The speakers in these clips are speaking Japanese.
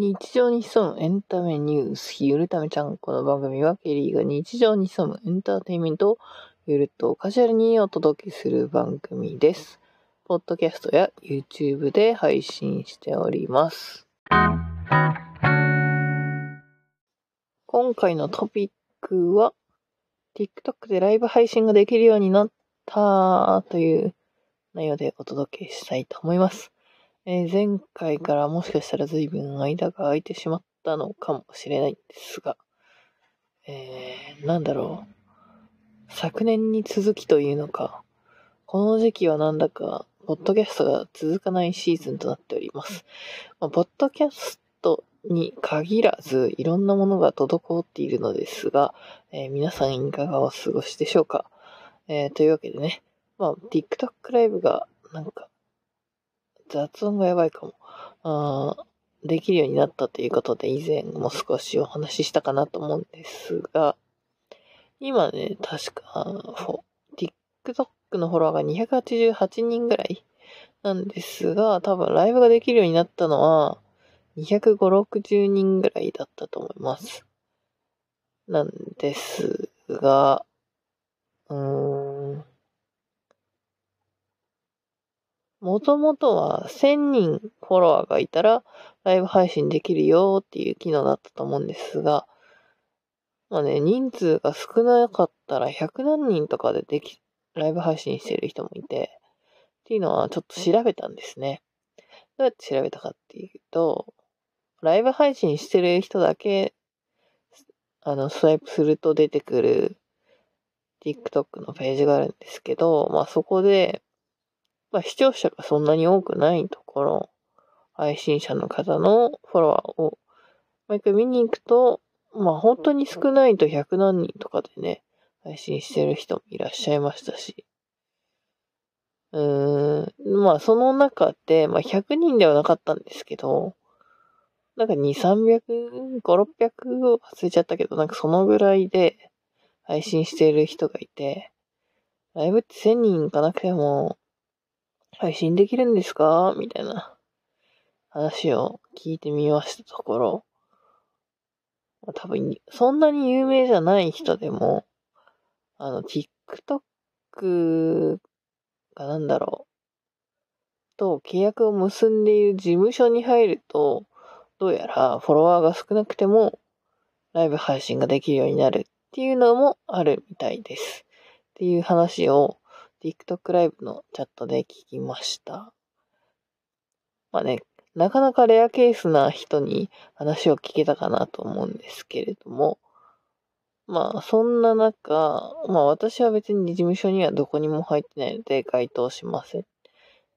日常に潜むエンタメニュース、ゆるためちゃん。この番組はケリーが日常に潜むエンターテインメントをゆるっとカジュアルにお届けする番組です。ポッドキャストや YouTube で配信しております。今回のトピックは TikTok でライブ配信ができるようになったという内容でお届けしたいと思います。えー、前回からもしかしたら随分間が空いてしまったのかもしれないんですが、えー、なんだろう。昨年に続きというのか、この時期はなんだか、ポッドキャストが続かないシーズンとなっております。まあ、ポッドキャストに限らず、いろんなものが滞っているのですが、えー、皆さんいかがお過ごしでしょうか。えー、というわけでね、まあ、TikTok ライブがなんか雑音がやばいかも。あできるようになったということで、以前も少しお話ししたかなと思うんですが、今ね、確か、TikTok のフォロワーが288人ぐらいなんですが、多分ライブができるようになったのは、250、60人ぐらいだったと思います。なんですが、うーん、もともとは1000人フォロワーがいたらライブ配信できるよっていう機能だったと思うんですが、まあね、人数が少なかったら100何人とかででき、ライブ配信してる人もいて、っていうのはちょっと調べたんですね。どうやって調べたかっていうと、ライブ配信してる人だけ、あの、スワイプすると出てくる TikTok のページがあるんですけど、まあそこで、まあ、視聴者がそんなに多くないところ、配信者の方のフォロワーを毎回見に行くと、まあ本当に少ないと100何人とかでね、配信してる人もいらっしゃいましたし。うーん、まあその中で、まあ100人ではなかったんですけど、なんか2、300、5、600忘れちゃったけど、なんかそのぐらいで配信してる人がいて、ライブって1000人行かなくても、配信できるんですか？みたいな話を聞いてみましたところ、多分、そんなに有名じゃない人でも、あの、TikTok がなんだろう、と契約を結んでいる事務所に入ると、どうやらフォロワーが少なくても、ライブ配信ができるようになるっていうのもあるみたいです。っていう話を TikTok ライブのチャットで聞きました。まあね、なかなかレアケースな人に話を聞けたかなと思うんですけれども、まあそんな中、まあ私は別に事務所にはどこにも入ってないので該当しません。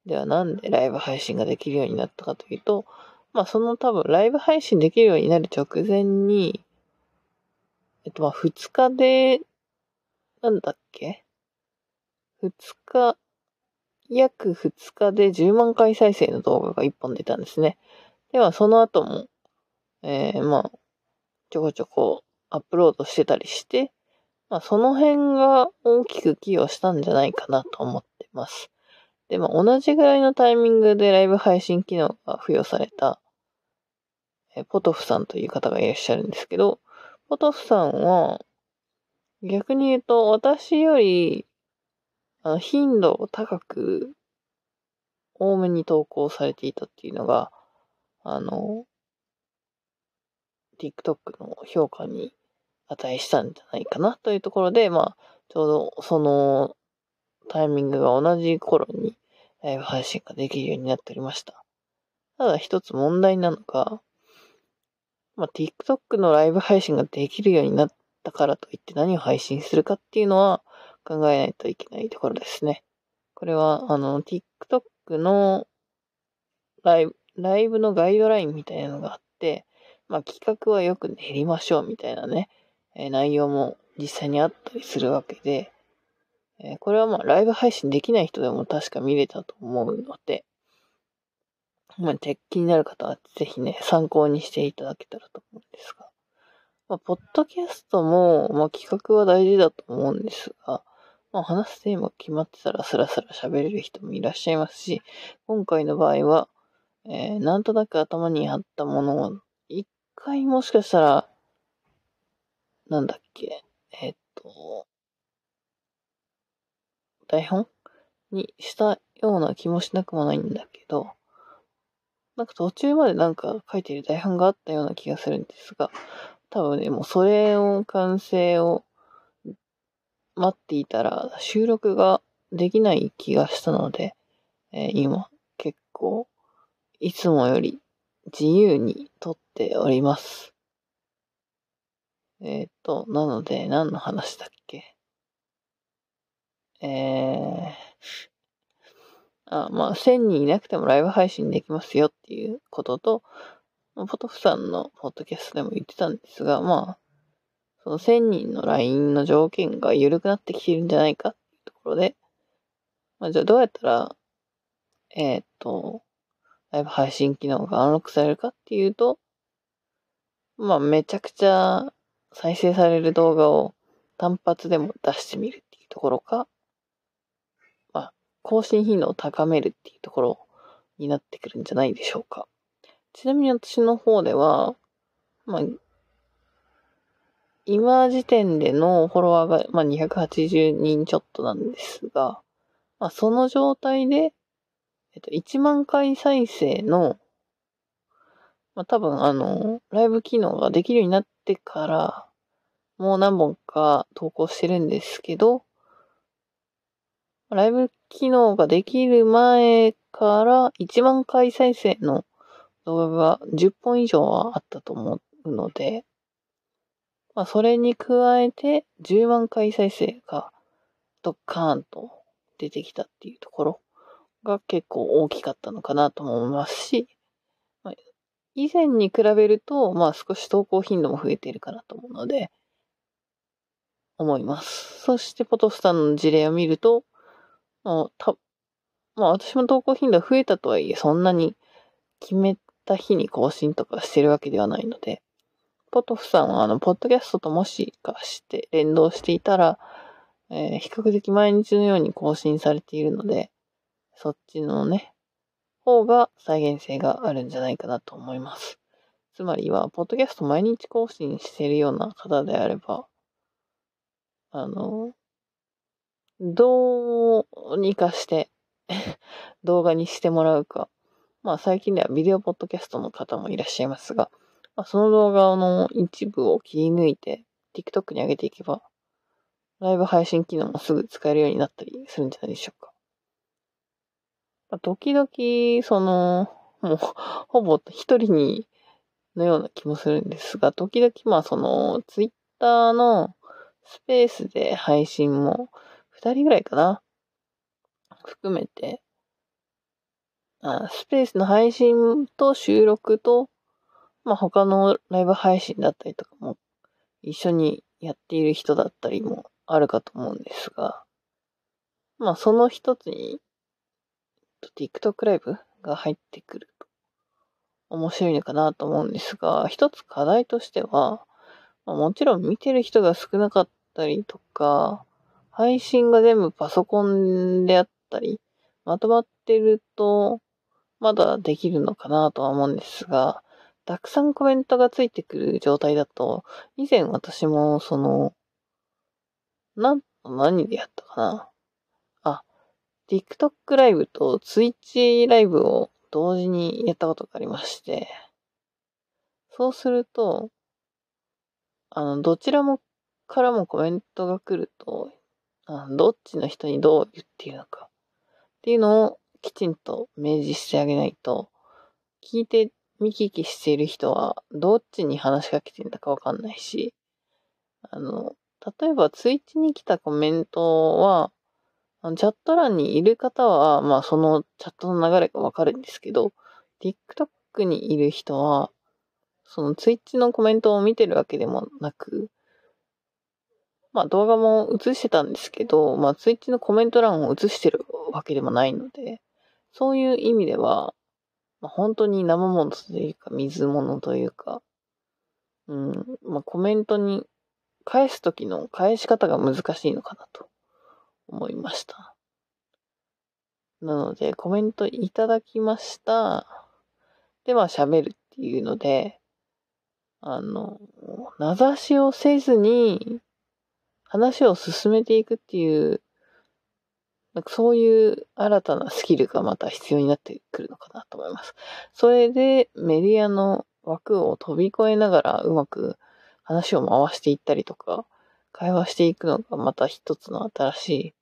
ではなんでライブ配信ができるようになったかというと、まあその多分ライブ配信できるようになる直前に、えっとまあ2日で、なんだっけ？2日、約2日で10万回再生の動画が1本出たんですね。では、その後も、えー、まあ、ちょこちょこアップロードしてたりして、まあ、その辺が大きく寄与したんじゃないかなと思ってます。で、まあ、同じぐらいのタイミングでライブ配信機能が付与された、えポトフさんという方がいらっしゃるんですけど、ポトフさんは、逆に言うと、私より頻度を高く、多めに投稿されていたっていうのが、あの、TikTok の評価に値したんじゃないかなというところで、まあ、ちょうどそのタイミングが同じ頃にライブ配信ができるようになっておりました。ただ一つ問題なのが、まあ、TikTok のライブ配信ができるようになったからといって何を配信するかっていうのは、考えないといけないところですね。これは、あの、TikTok のライブ、ライブのガイドラインみたいなのがあって、まあ、企画はよく練りましょうみたいなね、えー、内容も実際にあったりするわけで、えー、これはまあ、ライブ配信できない人でも確か見れたと思うので、まあ、気になる方はぜひね、参考にしていただけたらと思うんですが。まあ、ポッドキャストも、まあ、企画は大事だと思うんですが、まあ、話すテーマ決まってたらスラスラ喋れる人もいらっしゃいますし、今回の場合は、えー、なんとなく頭にあったものを一回もしかしたら、なんだっけ、えっと、台本にしたような気もしなくもないんだけど、なんか途中までなんか書いてる台本があったような気がするんですが、多分ね、もうそれを完成を待っていたら収録ができない気がしたので、えー、今結構いつもより自由に撮っております。えっ、ー、と、なので何の話だっけ？えー、あまあ、1000人いなくてもライブ配信できますよっていうことと、ポトフさんのポッドキャストでも言ってたんですが、まあ、その1000人の LINE の条件が緩くなってきてるんじゃないかっていうところで、まあ、じゃあどうやったら、えっ、と、ライブ配信機能がアンロックされるかっていうと、まあ、めちゃくちゃ再生される動画を単発でも出してみるっていうところか、まあ、更新頻度を高めるっていうところになってくるんじゃないでしょうか。ちなみに私の方では、まあ、今時点でのフォロワーが、まあ、280人ちょっとなんですが、まあ、その状態で、えっと、1万回再生の、まあ、多分あの、ライブ機能ができるようになってから、もう何本か投稿してるんですけど、ライブ機能ができる前から1万回再生の動画が10本以上はあったと思うので、まあ、それに加えて10万回再生がドッカーンと出てきたっていうところが結構大きかったのかなとも思いますし、まあ、以前に比べると、まあ少し投稿頻度も増えているかなと思うので、思います。そしてポトスタンの事例を見ると、まあ、たまあ私も投稿頻度増えたとはいえ、そんなに決めた日に更新とかしてるわけではないので、ポトフさんはあの、ポッドキャストともしかして連動していたら、えー、比較的毎日のように更新されているので、そっちのね、方が再現性があるんじゃないかなと思います。つまりは、ポッドキャスト毎日更新しているような方であれば、あの、どうにかして 動画にしてもらうか。まあ最近ではビデオポッドキャストの方もいらっしゃいますが、まあ、その動画の一部を切り抜いて TikTok に上げていけば、ライブ配信機能もすぐ使えるようになったりするんじゃないでしょうか。まあ、時々、その、もう、ほぼ一人に、のような気もするんですが、時々、まあ、その、ツイッターのスペースで配信も、二人ぐらいかな含めて、あスペースの配信と収録と、まあ他のライブ配信だったりとかも一緒にやっている人だったりもあるかと思うんですが、まあその一つに、TikTok ライブが入ってくると面白いのかなと思うんですが、一つ課題としては、まあ、もちろん見てる人が少なかったりとか、配信が全部パソコンであったり、まとまってると、まだできるのかなとは思うんですが、たくさんコメントがついてくる状態だと、以前私も、その、なん、何でやったかな。あ、TikTok ライブと Twitch ライブを同時にやったことがありまして、そうすると、あの、どちらもからもコメントが来ると、あどっちの人にどう言っているのかっていうのをきちんと明示してあげないと、聞いて見聞きしている人は、どっちに話しかけてんだかわかんないし、あの、例えばツイッチに来たコメントは、チャット欄にいる方は、まあそのチャットの流れがわかるんですけど、TikTok にいる人は、そのツイッチのコメントを見てるわけでもなく、まあ動画も映してたんですけど、まあツイッチのコメント欄を映してるわけでもないので、そういう意味では、まあ、本当に生物というか、水物というか、うん、まあ、コメントに返すときの返し方が難しいのかなと思いました。なので、コメントいただきました。で、まあ喋るっていうので、あの、名指しをせずに、話を進めていくっていう、なんかそういう新たなスキルがまた必要になってくるのかなと思います。それでメディアの枠を飛び越えながらうまく話を回していったりとか、会話していくのがまた一つの新しい、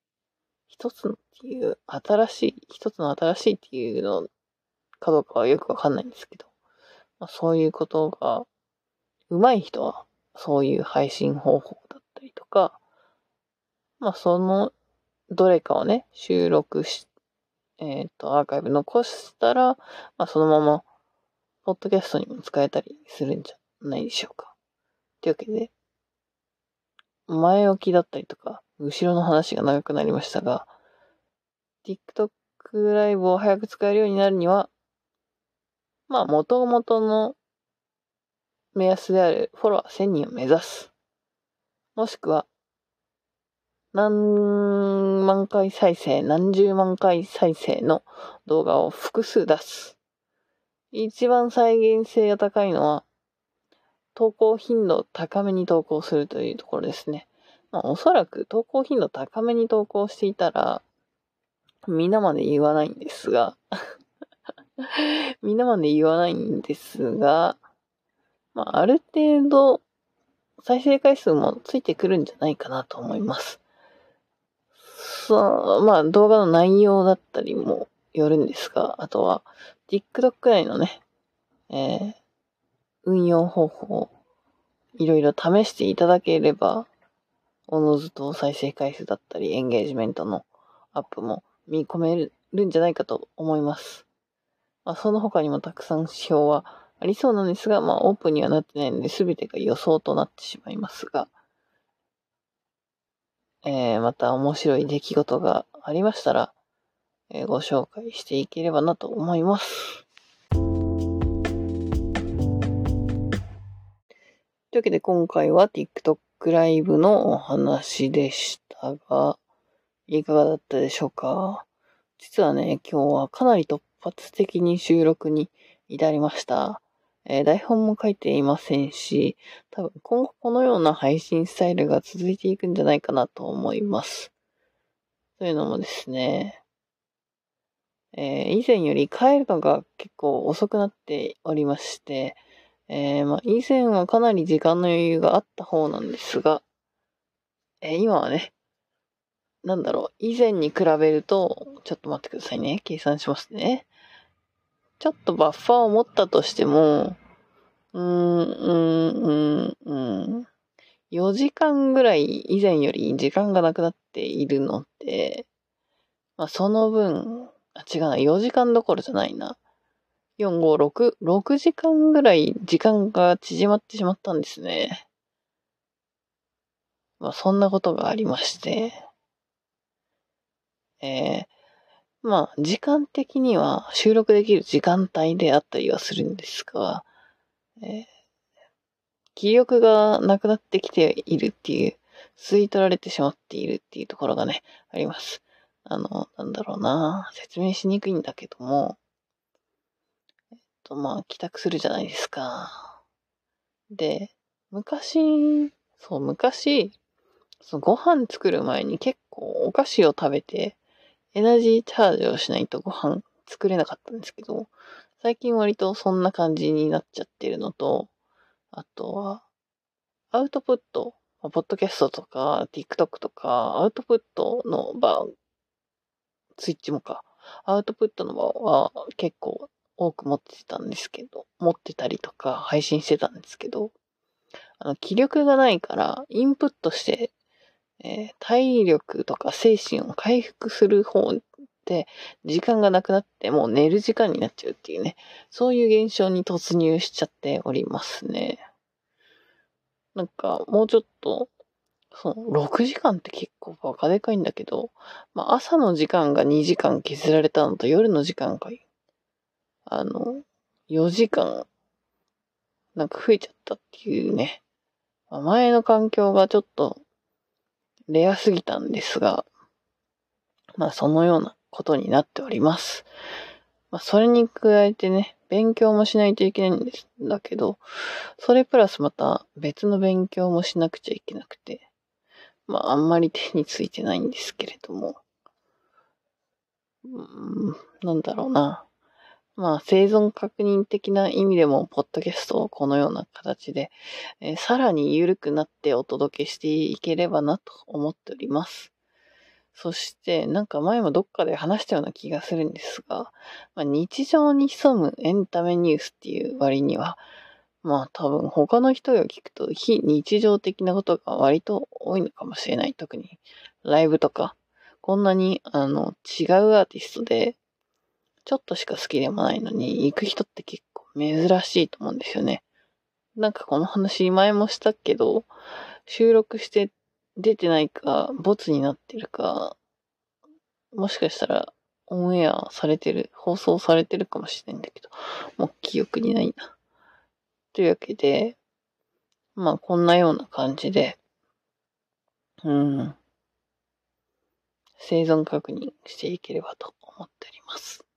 一つのっていう、新しい、一つの新しいっていうのかどうかはよくわかんないんですけど、まあ、そういうことが、上手い人はそういう配信方法だったりとか、まあそのどれかをね、収録し、えっ、ー、と、アーカイブ残したら、まあそのまま、ポッドキャストにも使えたりするんじゃないでしょうか。というわけで、前置きだったりとか、後ろの話が長くなりましたが、TikTok ライブを早く使えるようになるには、まあ、元々の目安であるフォロワー1000人を目指す。もしくは、何万回再生、何十万回再生の動画を複数出す。一番再現性が高いのは、投稿頻度高めに投稿するというところですね。まあ、おそらく投稿頻度高めに投稿していたら、みんなまで言わないんですがみんなまで言わないんですが、まあ、ある程度、再生回数もついてくるんじゃないかなと思います。そう、まあ、動画の内容だったりもよるんですが、あとは、TikTok 内のね、えー、運用方法、いろいろ試していただければ、おのずと再生回数だったり、エンゲージメントのアップも見込めるんじゃないかと思います。まあ、その他にもたくさん指標はありそうなんですが、まあ、オープンにはなってないので、すべてが予想となってしまいますが、えー、また面白い出来事がありましたら、えー、ご紹介していければなと思います。というわけで今回は TikTok ライブのお話でしたが、いかがだったでしょうか？実はね、今日はかなり突発的に収録に至りました。えー、台本も書いていませんし、多分今後このような配信スタイルが続いていくんじゃないかなと思います。というのもですね、えー、以前より帰るのが結構遅くなっておりまして、えー、まあ、以前はかなり時間の余裕があった方なんですが、えー、今はね、なんだろう、以前に比べると、ちょっと待ってくださいね。計算しますね。ちょっとバッファーを持ったとしても、うーん、うーん、うん、4時間ぐらい以前より時間がなくなっているので、まあ、その分、あ、違うな、4時間どころじゃないな。4、5、6、6時間ぐらい時間が縮まってしまったんですね。まあ、そんなことがありまして、えー、まあ、時間的には収録できる時間帯であったりはするんですが、えー、気力がなくなってきているっていう、吸い取られてしまっているっていうところがね、あります。あの、なんだろうな説明しにくいんだけども、えっと、まあ、帰宅するじゃないですか。で、昔、そう、昔、そのご飯作る前に結構お菓子を食べて、エナジーチャージをしないとご飯作れなかったんですけど、最近割とそんな感じになっちゃってるのと、あとは、アウトプット、ポッドキャストとか、TikTok とか、アウトプットの場、スイッチもか、アウトプットの場は結構多く持ってたんですけど、持ってたりとか配信してたんですけど、あの、気力がないから、インプットして、えー、体力とか精神を回復する方で、時間がなくなってもう寝る時間になっちゃうっていうね、そういう現象に突入しちゃっておりますね。なんか、もうちょっと、その、6時間って結構バカでかいんだけど、まあ、朝の時間が2時間削られたのと夜の時間があの、4時間、なんか増えちゃったっていうね。ま前の環境がちょっと、レアすぎたんですが、まあそのようなことになっております。まあ、それに加えてね、勉強もしないといけないんですだけど、それプラスまた別の勉強もしなくちゃいけなくて、まあ、あんまり手についてないんですけれども、うん、なんだろうな。まあ、生存確認的な意味でも、ポッドキャストをこのような形で、えー、さらに緩くなってお届けしていければなと思っております。そして、なんか前もどっかで話したような気がするんですが、まあ、日常に潜むエンタメニュースっていう割には、まあ多分他の人が聞くと非日常的なことが割と多いのかもしれない。特にライブとか、こんなにあの違うアーティストで、ちょっとしか好きでもないのに行く人って結構珍しいと思うんですよね。なんかこの話前もしたけど、収録して出てないか、ボツになってるか、もしかしたらオンエアされてる、放送されてるかもしれないんだけど、もう記憶にないな。というわけで、まあこんなような感じで、うん、生存確認していければと思っております。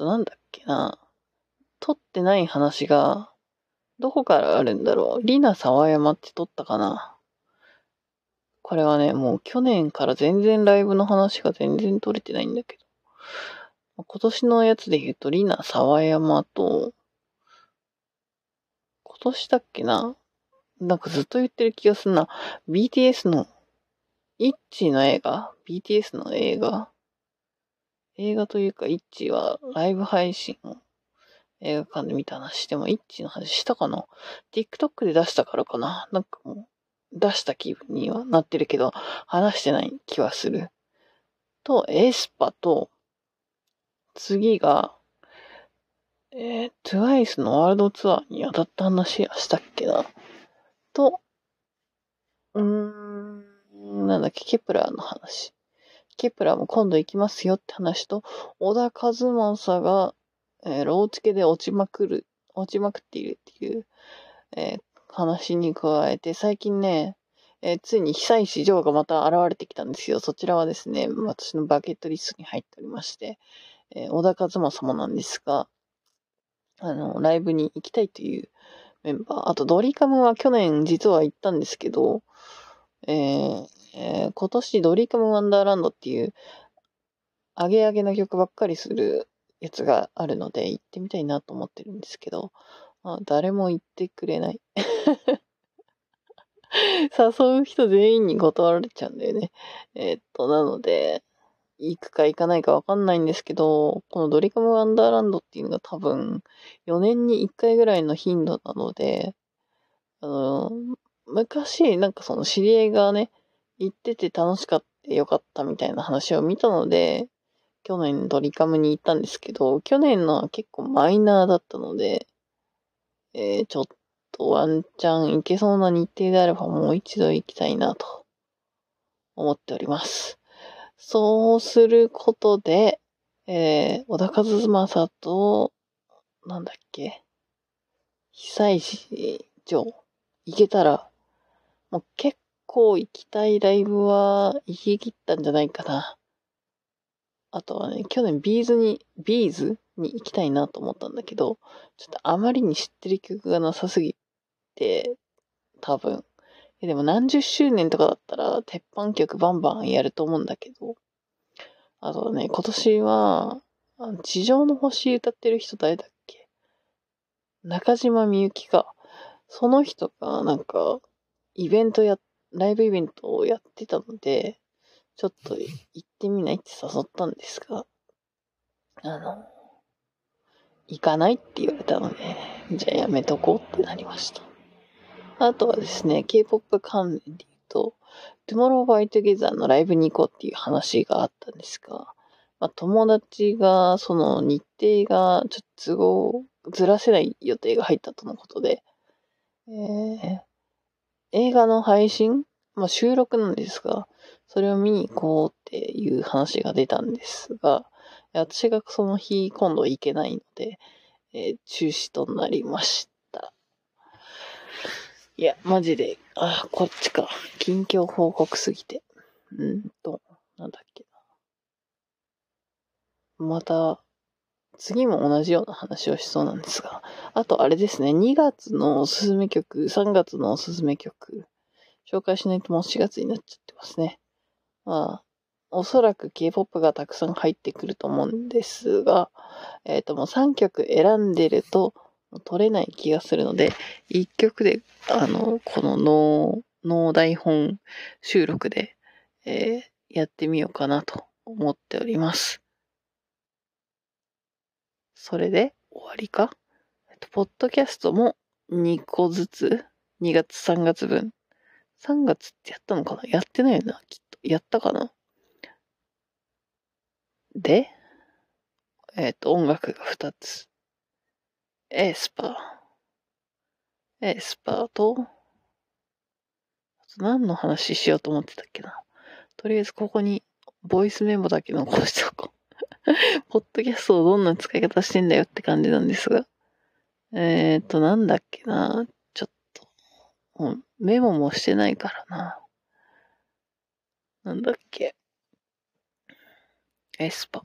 と、なんだっけな、撮ってない話が、どこからあるんだろう。リナ沢山って撮ったかなこれはね、もう去年から全然ライブの話が全然撮れてないんだけど。今年のやつで言うと、リナ沢山と、今年だっけななんかずっと言ってる気がするな。BTS の、イッチの映画 ?BTS の映画？映画というか、イッチはライブ配信を映画館で見た話でも、イッチの話したかな ?TikTok で出したからかな？なんかもう、出した気分にはなってるけど、話してない気はする。と、エスパと、次が、えー、TWICE のワールドツアーに当たった話はしたっけな？と、うーん、なんだっけ、ケプラーの話。ケプラも今度行きますよって話と、小田和正が、えー、ローチケで落ちまくる、落ちまくっているっていう、えー、話に加えて、最近ね、えー、ついに久石譲がまた現れてきたんですよ。そちらはですね、私のバケットリストに入っておりまして、えー、小田和正もなんですが、あの、ライブに行きたいというメンバー。あと、ドリカムは去年実は行ったんですけど、えー、えー、今年ドリカムワンダーランドっていう、アゲアゲな曲ばっかりするやつがあるので、行ってみたいなと思ってるんですけど、まあ、誰も行ってくれない。誘う人全員に断られちゃうんだよね。えー、っと、なので、行くか行かないかわかんないんですけど、このドリカムワンダーランドっていうのが多分4年に1回ぐらいの頻度なので、あの、昔なんかその知り合いがね、行ってて楽しかったよかったみたいな話を見たので、去年ドリカムに行ったんですけど、去年のは結構マイナーだったので、えー、ちょっとワンチャン行けそうな日程であればもう一度行きたいなと思っております。そうすることで、えー、小田和正と、なんだっけ、久石城行けたら、もう結構行きたいライブは行き切ったんじゃないかな。あとはね、去年 B'zに、 B'zに行きたいなと思ったんだけど、ちょっとあまりに知ってる曲がなさすぎて、多分、でも何十周年とかだったら、鉄板曲バンバンやると思うんだけど、あとはね、今年は、地上の星歌ってる人誰だっけ？中島みゆきか。その人が、なんか、イベントやっ、ライブイベントをやってたので、ちょっと行ってみないって誘ったんですが、あの、行かないって言われたので、じゃあやめとこうってなりました。あとはですね、K-POP 関連で言うと、Tomorrow by Together のライブに行こうっていう話があったんですが、まあ、友達が、その日程がちょっと都合、ずらせない予定が入ったとのことで、えー、映画の配信？まあ、収録なんですが、それを見に行こうっていう話が出たんですが、私がその日今度行けないので、えー、中止となりました。いや、マジで、あ、こっちか。近況報告すぎて。うんと、なんだっけまた、次も同じような話をしそうなんですが、あとあれですね、2月のおすすめ曲、3月のおすすめ曲、紹介しないともう4月になっちゃってますね。まあ、おそらく K-POP がたくさん入ってくると思うんですが、えっ、ー、ともう3曲選んでると取れない気がするので、1曲で、あの、この脳、脳台本収録で、えー、やってみようかなと思っております。それで終わりか？えっと、ポッドキャストも2個ずつ、2月3月分？3月ってやったのかな？やってないよな、きっと。やったかな？で、えっ、と、音楽が2つ。エスパー。エスパーと、何の話しようと思ってたっけな？とりあえずここにボイスメモだけ残しておこう。ポッドキャストをどんな使い方してんだよって感じなんですが。えっ、ー、と、なんだっけな。ちょっと、う、メモもしてないからな。なんだっけ。エスパ。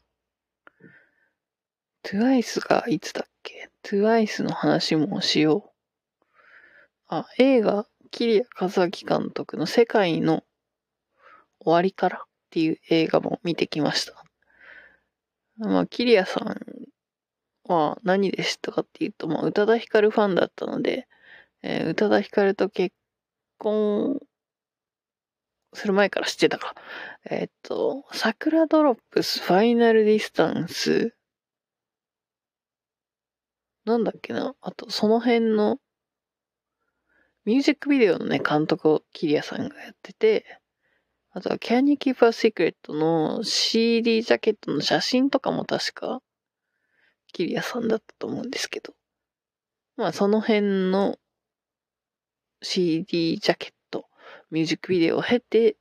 TWICE がいつだっけ TWICE の話もしよう。あ、映画、紀里谷和明監督の世界の終わりからっていう映画も見てきました。まあ、紀里谷さんは何で知ったかっていうと、まあ、宇多田ヒカルファンだったので、えー、宇多田ヒカルと結婚する前から知ってたか。えっ、と、桜ドロップス Final Distance。なんだっけなあと、その辺の、ミュージックビデオのね、監督をキリアさんがやってて、あとは Can You Keep a Secret の CD ジャケットの写真とかも確か、キリアさんだったと思うんですけど。まあ、その辺の CD ジャケットミュージックビデオを経て、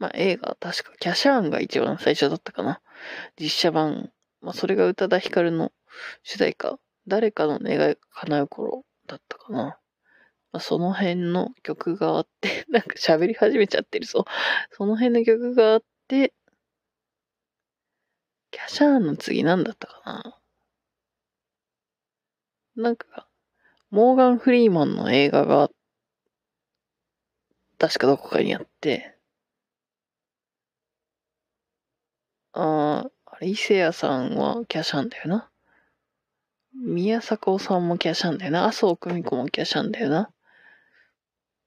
まあ映画、確かキャシャーンが一番最初だったかな。実写版。まあそれが宇多田ヒカルの主題歌。誰かの願いが叶う頃だったかな。まあ、その辺の曲があって、なんか喋り始めちゃってるぞ。その辺の曲があって、キャシャーンの次何だったかな。なんか、モーガン・フリーマンの映画が確かどこかにあって、ああ、あれ、伊勢谷さんはキャシャーンだよな。宮迫さんもキャシャンだよな。麻生久美子もキャシャンだよな。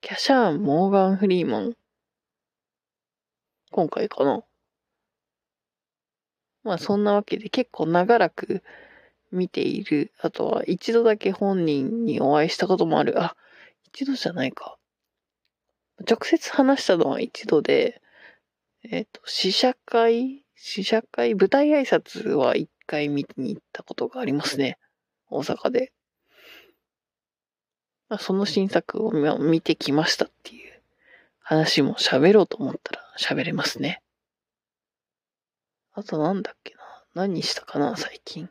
キャシャーン、モーガン・フリーマン。今回かな。まあそんなわけで結構長らく見ている。あとは一度だけ本人にお会いしたこともある。あ、一度じゃないか。直接話したのは一度で、えっ、ー、と、試写会試写会舞台挨拶は一回見に行ったことがありますね。大阪で。あ、その新作を見てきましたっていう話も喋ろうと思ったら喋れますね。あとなんだっけな。何したかな、最近。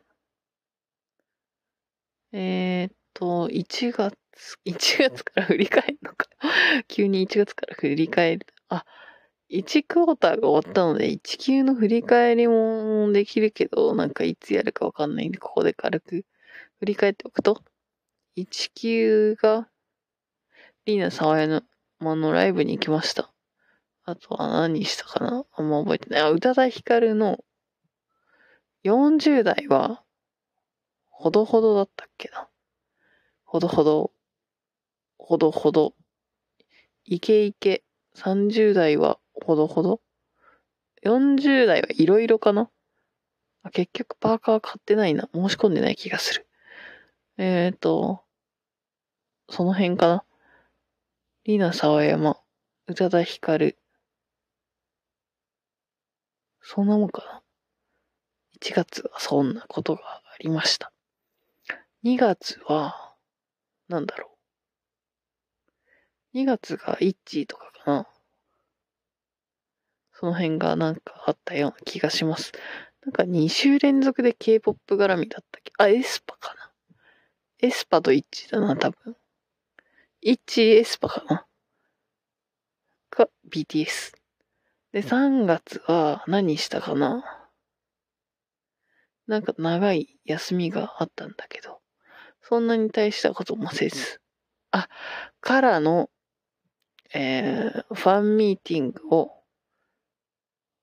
えー、っと、1月、1月から振り返るのか。急に1月から振り返る。あ、1クォーターが終わったので、1級の振り返りもできるけど、なんかいつやるかわかんないんで、ここで軽く振り返っておくと、1級が、リーナ沢山のまのライブに行きました。あとは何したかな？あんま覚えてない。あ、宇多田ヒカルの40代は、ほどほどだったっけな。ほどほど、ほどほど、イケイケ、30代はほどほど、40代はいろいろかなあ結局パーカー買ってないな。申し込んでない気がする。えっ、ー、と、その辺かな。リナ沢山、宇多田ヒカル。そんなもんかな。1月はそんなことがありました。2月は、なんだろう。2月が ITZY とかかな。その辺がなんかあったような気がします。なんか2週連続で K-POP 絡みだったっけあ、エスパかな。エスパと ITZY だな、多分。 ITZY エスパかな。が BTS。で、3月は何したかななんか長い休みがあったんだけど、そんなに大したこともせず、あ、からの、えー、ファンミーティングを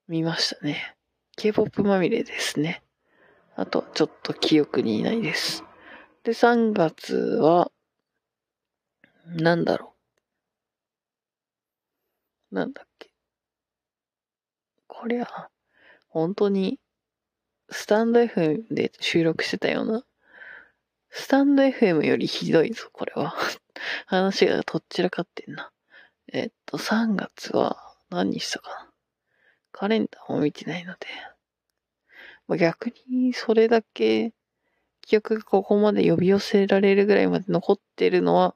見ましたね。K-POP まみれですね。あと、ちょっと記憶にないです。で、3月は、なんだろう。なんだっけ。こりゃ、本当に、スタンド FM で収録してたような、スタンド FM よりひどいぞ、これは。話がとっちらかってんな。えっと、3月は何にしたかな。カレンダーも見てないので。まあ、逆にそれだけ記憶がここまで呼び寄せられるぐらいまで残ってるのは、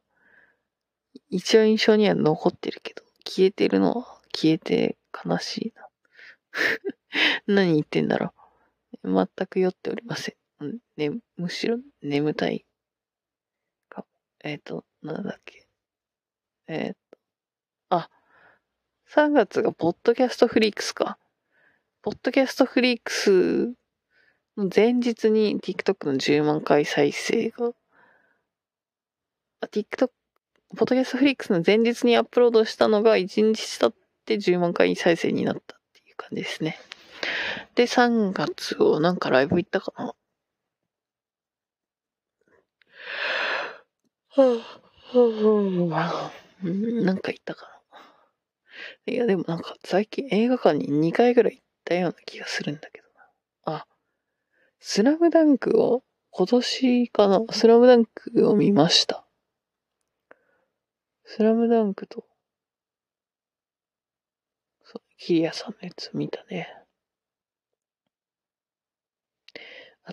一応印象には残ってるけど、消えてるのは消えて悲しいな。何言ってんだろう。全く酔っておりません。ね、むしろ眠たいか。えっ、ー、と、なんだっけ。えっ、ー、と、あ、3月がポッドキャストフリークスか。ポッドキャストフリークス前日に TikTok の10万回再生が、TikTok、ポッドキャストフリークスの前日にアップロードしたのが1日経って10万回再生になったっていう感じですね。で、3月をなんかライブ行ったかな。はぁ、はぁ、なんか行ったかな。いや、でもなんか最近映画館に2回ぐらい行ったような気がするんだけど。スラムダンクを今年かなスラムダンクを見ました。スラムダンクと、そう、キリアさんのやつ見たね。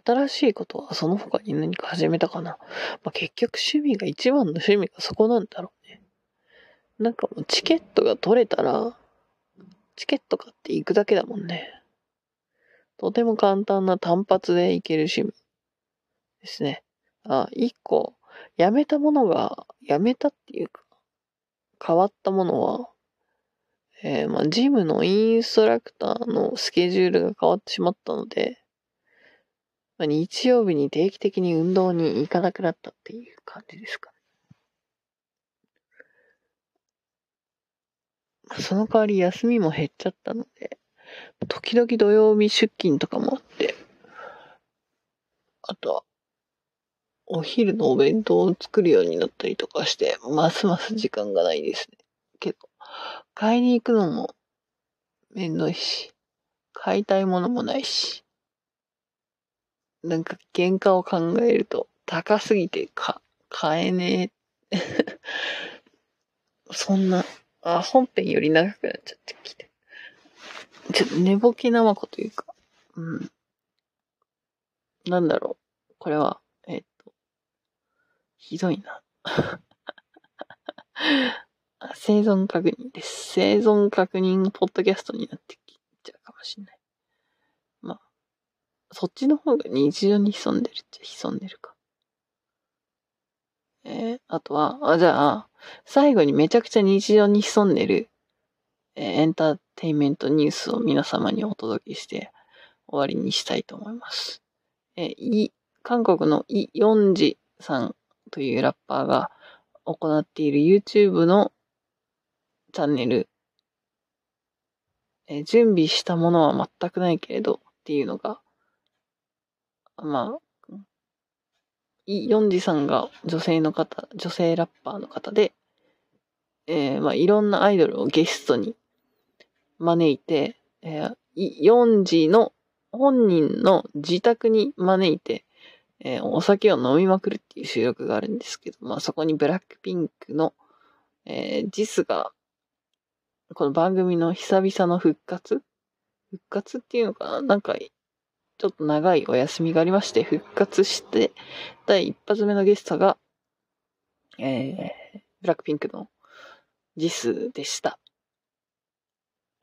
新しいことはその他に何か始めたかな。まあ、結局趣味が一番の趣味がそこなんだろうね。なんかもうチケットが取れたら、チケット買って行くだけだもんね。とても簡単な単発で行ける趣味ですね。あ、一個、やめたものが、やめたっていうか、変わったものは、えー、まあ、ジムのインストラクターのスケジュールが変わってしまったので、まあ、日曜日に定期的に運動に行かなくなったっていう感じですかね。その代わり休みも減っちゃったので、時々土曜日出勤とかもあって、あとは、お昼のお弁当を作るようになったりとかして、ますます時間がないですね。けど、買いに行くのもめんどいし、買いたいものもないし、なんか原価を考えると高すぎてか、買えねえ。そんな、あ、本編より長くなっちゃってきて。ちょっと寝ぼけなまこというか、うん。なんだろう。これは、えっ、と、ひどいな。生存確認です。生存確認ポッドキャストになってきちゃうかもしれない。まあそっちの方が日常に潜んでるっちゃ潜んでるか。えー、あとは、あ、じゃあ、最後にめちゃくちゃ日常に潜んでる、エンターテインメントニュースを皆様にお届けして終わりにしたいと思います。えー、い、韓国のイ・ヨンジさんというラッパーが行っている YouTube のチャンネル、え、準備したものは全くないけれどっていうのがまあ、イ・ヨンジさんが女性の方、女性ラッパーの方で、えー、まあ、いろんなアイドルをゲストに招いて、えー、イ・ヨンジの本人の自宅に招いて、えー、お酒を飲みまくるっていう収録があるんですけど、まあ、そこにブラックピンクの、えー、ジスが、この番組の久々の復活？復活っていうのかな？なんか、ちょっと長いお休みがありまして、復活して、第一発目のゲストが、えー、ブラックピンクのジスでした。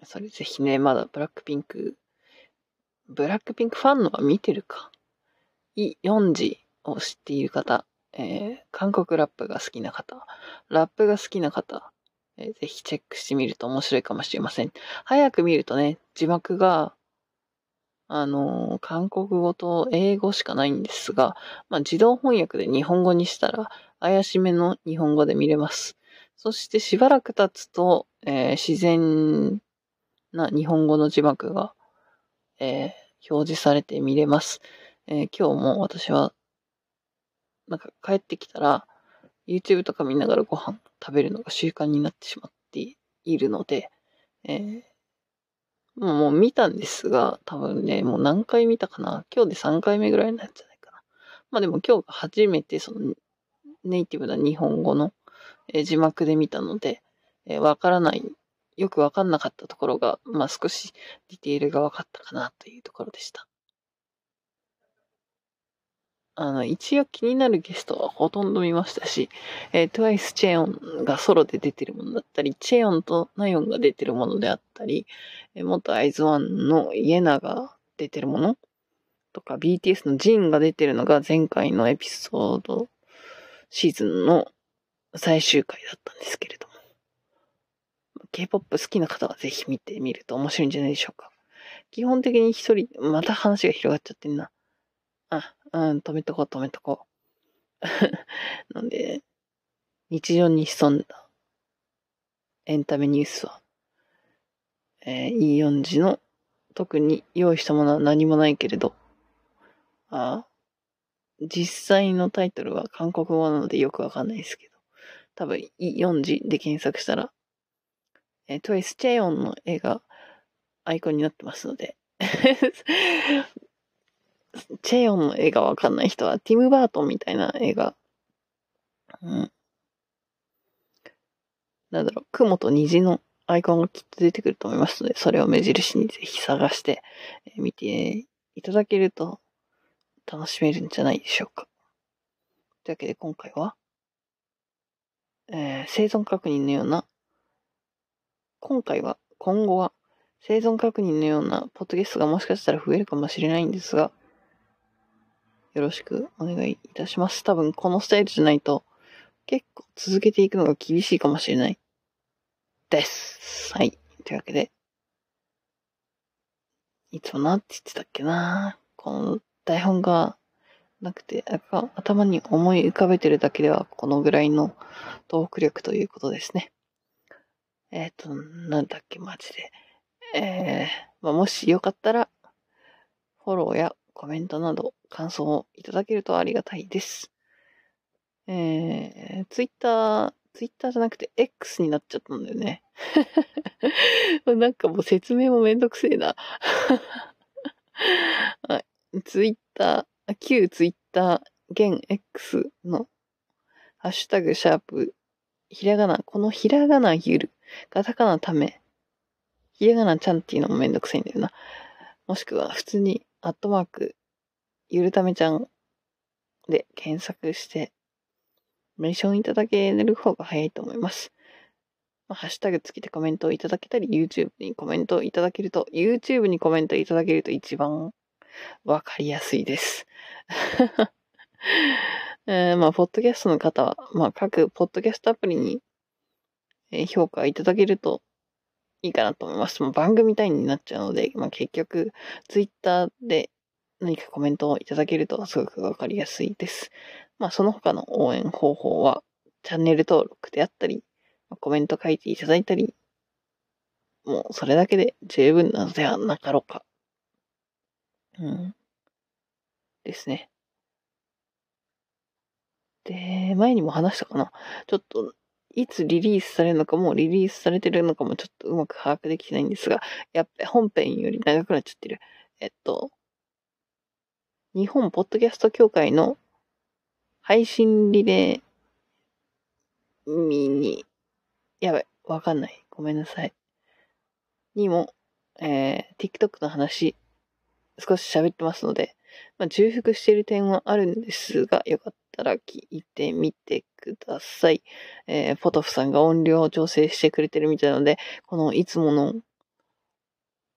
それぜひね、まだブラックピンク、ブラックピンクファンのは見てるか。イ・ヨンジを知っている方、えー、韓国ラップが好きな方、ラップが好きな方、えー、ぜひチェックしてみると面白いかもしれません。早く見るとね、字幕があの、韓国語と英語しかないんですが、まあ、自動翻訳で日本語にしたら、怪しめの日本語で見れます。そしてしばらく経つと、えー、自然な日本語の字幕が、えー、表示されて見れます。えー、今日も私は、なんか帰ってきたら、YouTube とか見ながらご飯食べるのが習慣になってしまっているので、えー、もう見たんですが、多分ね、もう何回見たかな。今日で3回目ぐらいなんじゃないかな。まあでも今日初めてそのネイティブな日本語の、字幕で見たので、えー、わからない、よくわかんなかったところが、まあ少しディテールがわかったかなというところでした。あの、一応気になるゲストはほとんど見ましたし、えー、TWICE チェヨンがソロで出てるものだったり、チェヨンとナヨンが出てるものであったり、えー、元アイズワンのイエナが出てるものとか、BTS のジンが出てるのが前回のエピソードシーズンの最終回だったんですけれども。K-POP 好きな方はぜひ見てみると面白いんじゃないでしょうか。基本的に一人、また話が広がっちゃってんな。あ、うん、止めとこう、止めとこう。なんで、日常に潜んだエンタメニュースは、えー、E4 時の特に用意したものは何もないけれど、あ実際のタイトルは韓国語なのでよくわかんないですけど、多分 E4 時で検索したら、えー、トイスチェヨンの絵がアイコンになってますので チェヨンの絵がわかんない人は、ティム・バートンみたいな絵が、うん。なんだろう、雲と虹のアイコンがきっと出てくると思いますので、それを目印にぜひ探してみていただけると楽しめるんじゃないでしょうか。というわけで今回は、えー、生存確認のような、今回は、今後は、生存確認のようなポッドキャストがもしかしたら増えるかもしれないんですが、よろしくお願いいたします。多分このスタイルじゃないと結構続けていくのが厳しいかもしれないです。はい。というわけで、いつもなんて言ってたっけなこの台本がなくて、頭に思い浮かべてるだけではこのぐらいのトーク力ということですね。えっ、ー、と、なんだっけ、マジで。えー、まあ、もしよかったら、フォローやコメントなど感想をいただけるとありがたいです。えー、ツイッター、ツイッターじゃなくて X になっちゃったんだよね。なんかもう説明もめんどくせえな。はい。ツイッター、旧ツイッター、現 X のハッシュタグシャープ、ひらがな、このひらがなゆる、カタカナため、ひらがなちゃんっていうのもめんどくさいんだよな。もしくは普通にアットマーク、ゆるためちゃんで検索して、メンションいただける方が早いと思います。まあ、ハッシュタグつけてコメントをいただけたり、YouTube にコメントをいただけると、YouTube にコメントいただけると一番わかりやすいです。えー、まあ、ポッドキャストの方は、まあ、各ポッドキャストアプリにえ評価いただけるといいかなと思います。もう番組単位になっちゃうので、まあ、結局、ツイッターで何かコメントをいただけるとすごくわかりやすいです。まあ、その他の応援方法は、チャンネル登録であったり、コメント書いていただいたり、もうそれだけで十分なのではなかろうか。うん。ですね。で、前にも話したかな。ちょっといつリリースされるのかもリリースされてるのかもちょっとうまく把握できてないんですが、やっぱ本編より長くなっちゃってる。えっと、日本ポッドキャスト協会の配信リレーミニ、やばい、わかんない。ごめんなさい。にも、えー、TikTok の話、少し喋ってますので、まあ、重複している点はあるんですが、よかったら聞いてみてください。えー、ポトフさんが音量を調整してくれてるみたいなので、このいつもの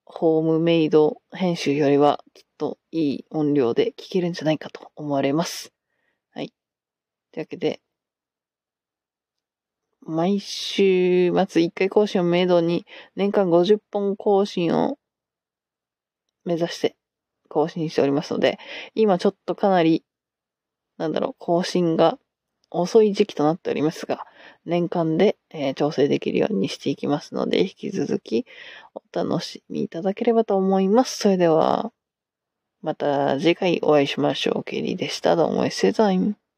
ホームメイド編集よりはきっといい音量で聞けるんじゃないかと思われます。はい。というわけで、毎週末1回更新をメイドに年間50本更新を目指して更新しておりますので、今ちょっとかなり、なんだろう、更新が遅い時期となっておりますが、年間で、えー、調整できるようにしていきますので、引き続きお楽しみいただければと思います。それでは、また次回お会いしましょう。ケリーでした。どうも、エッセイザイン。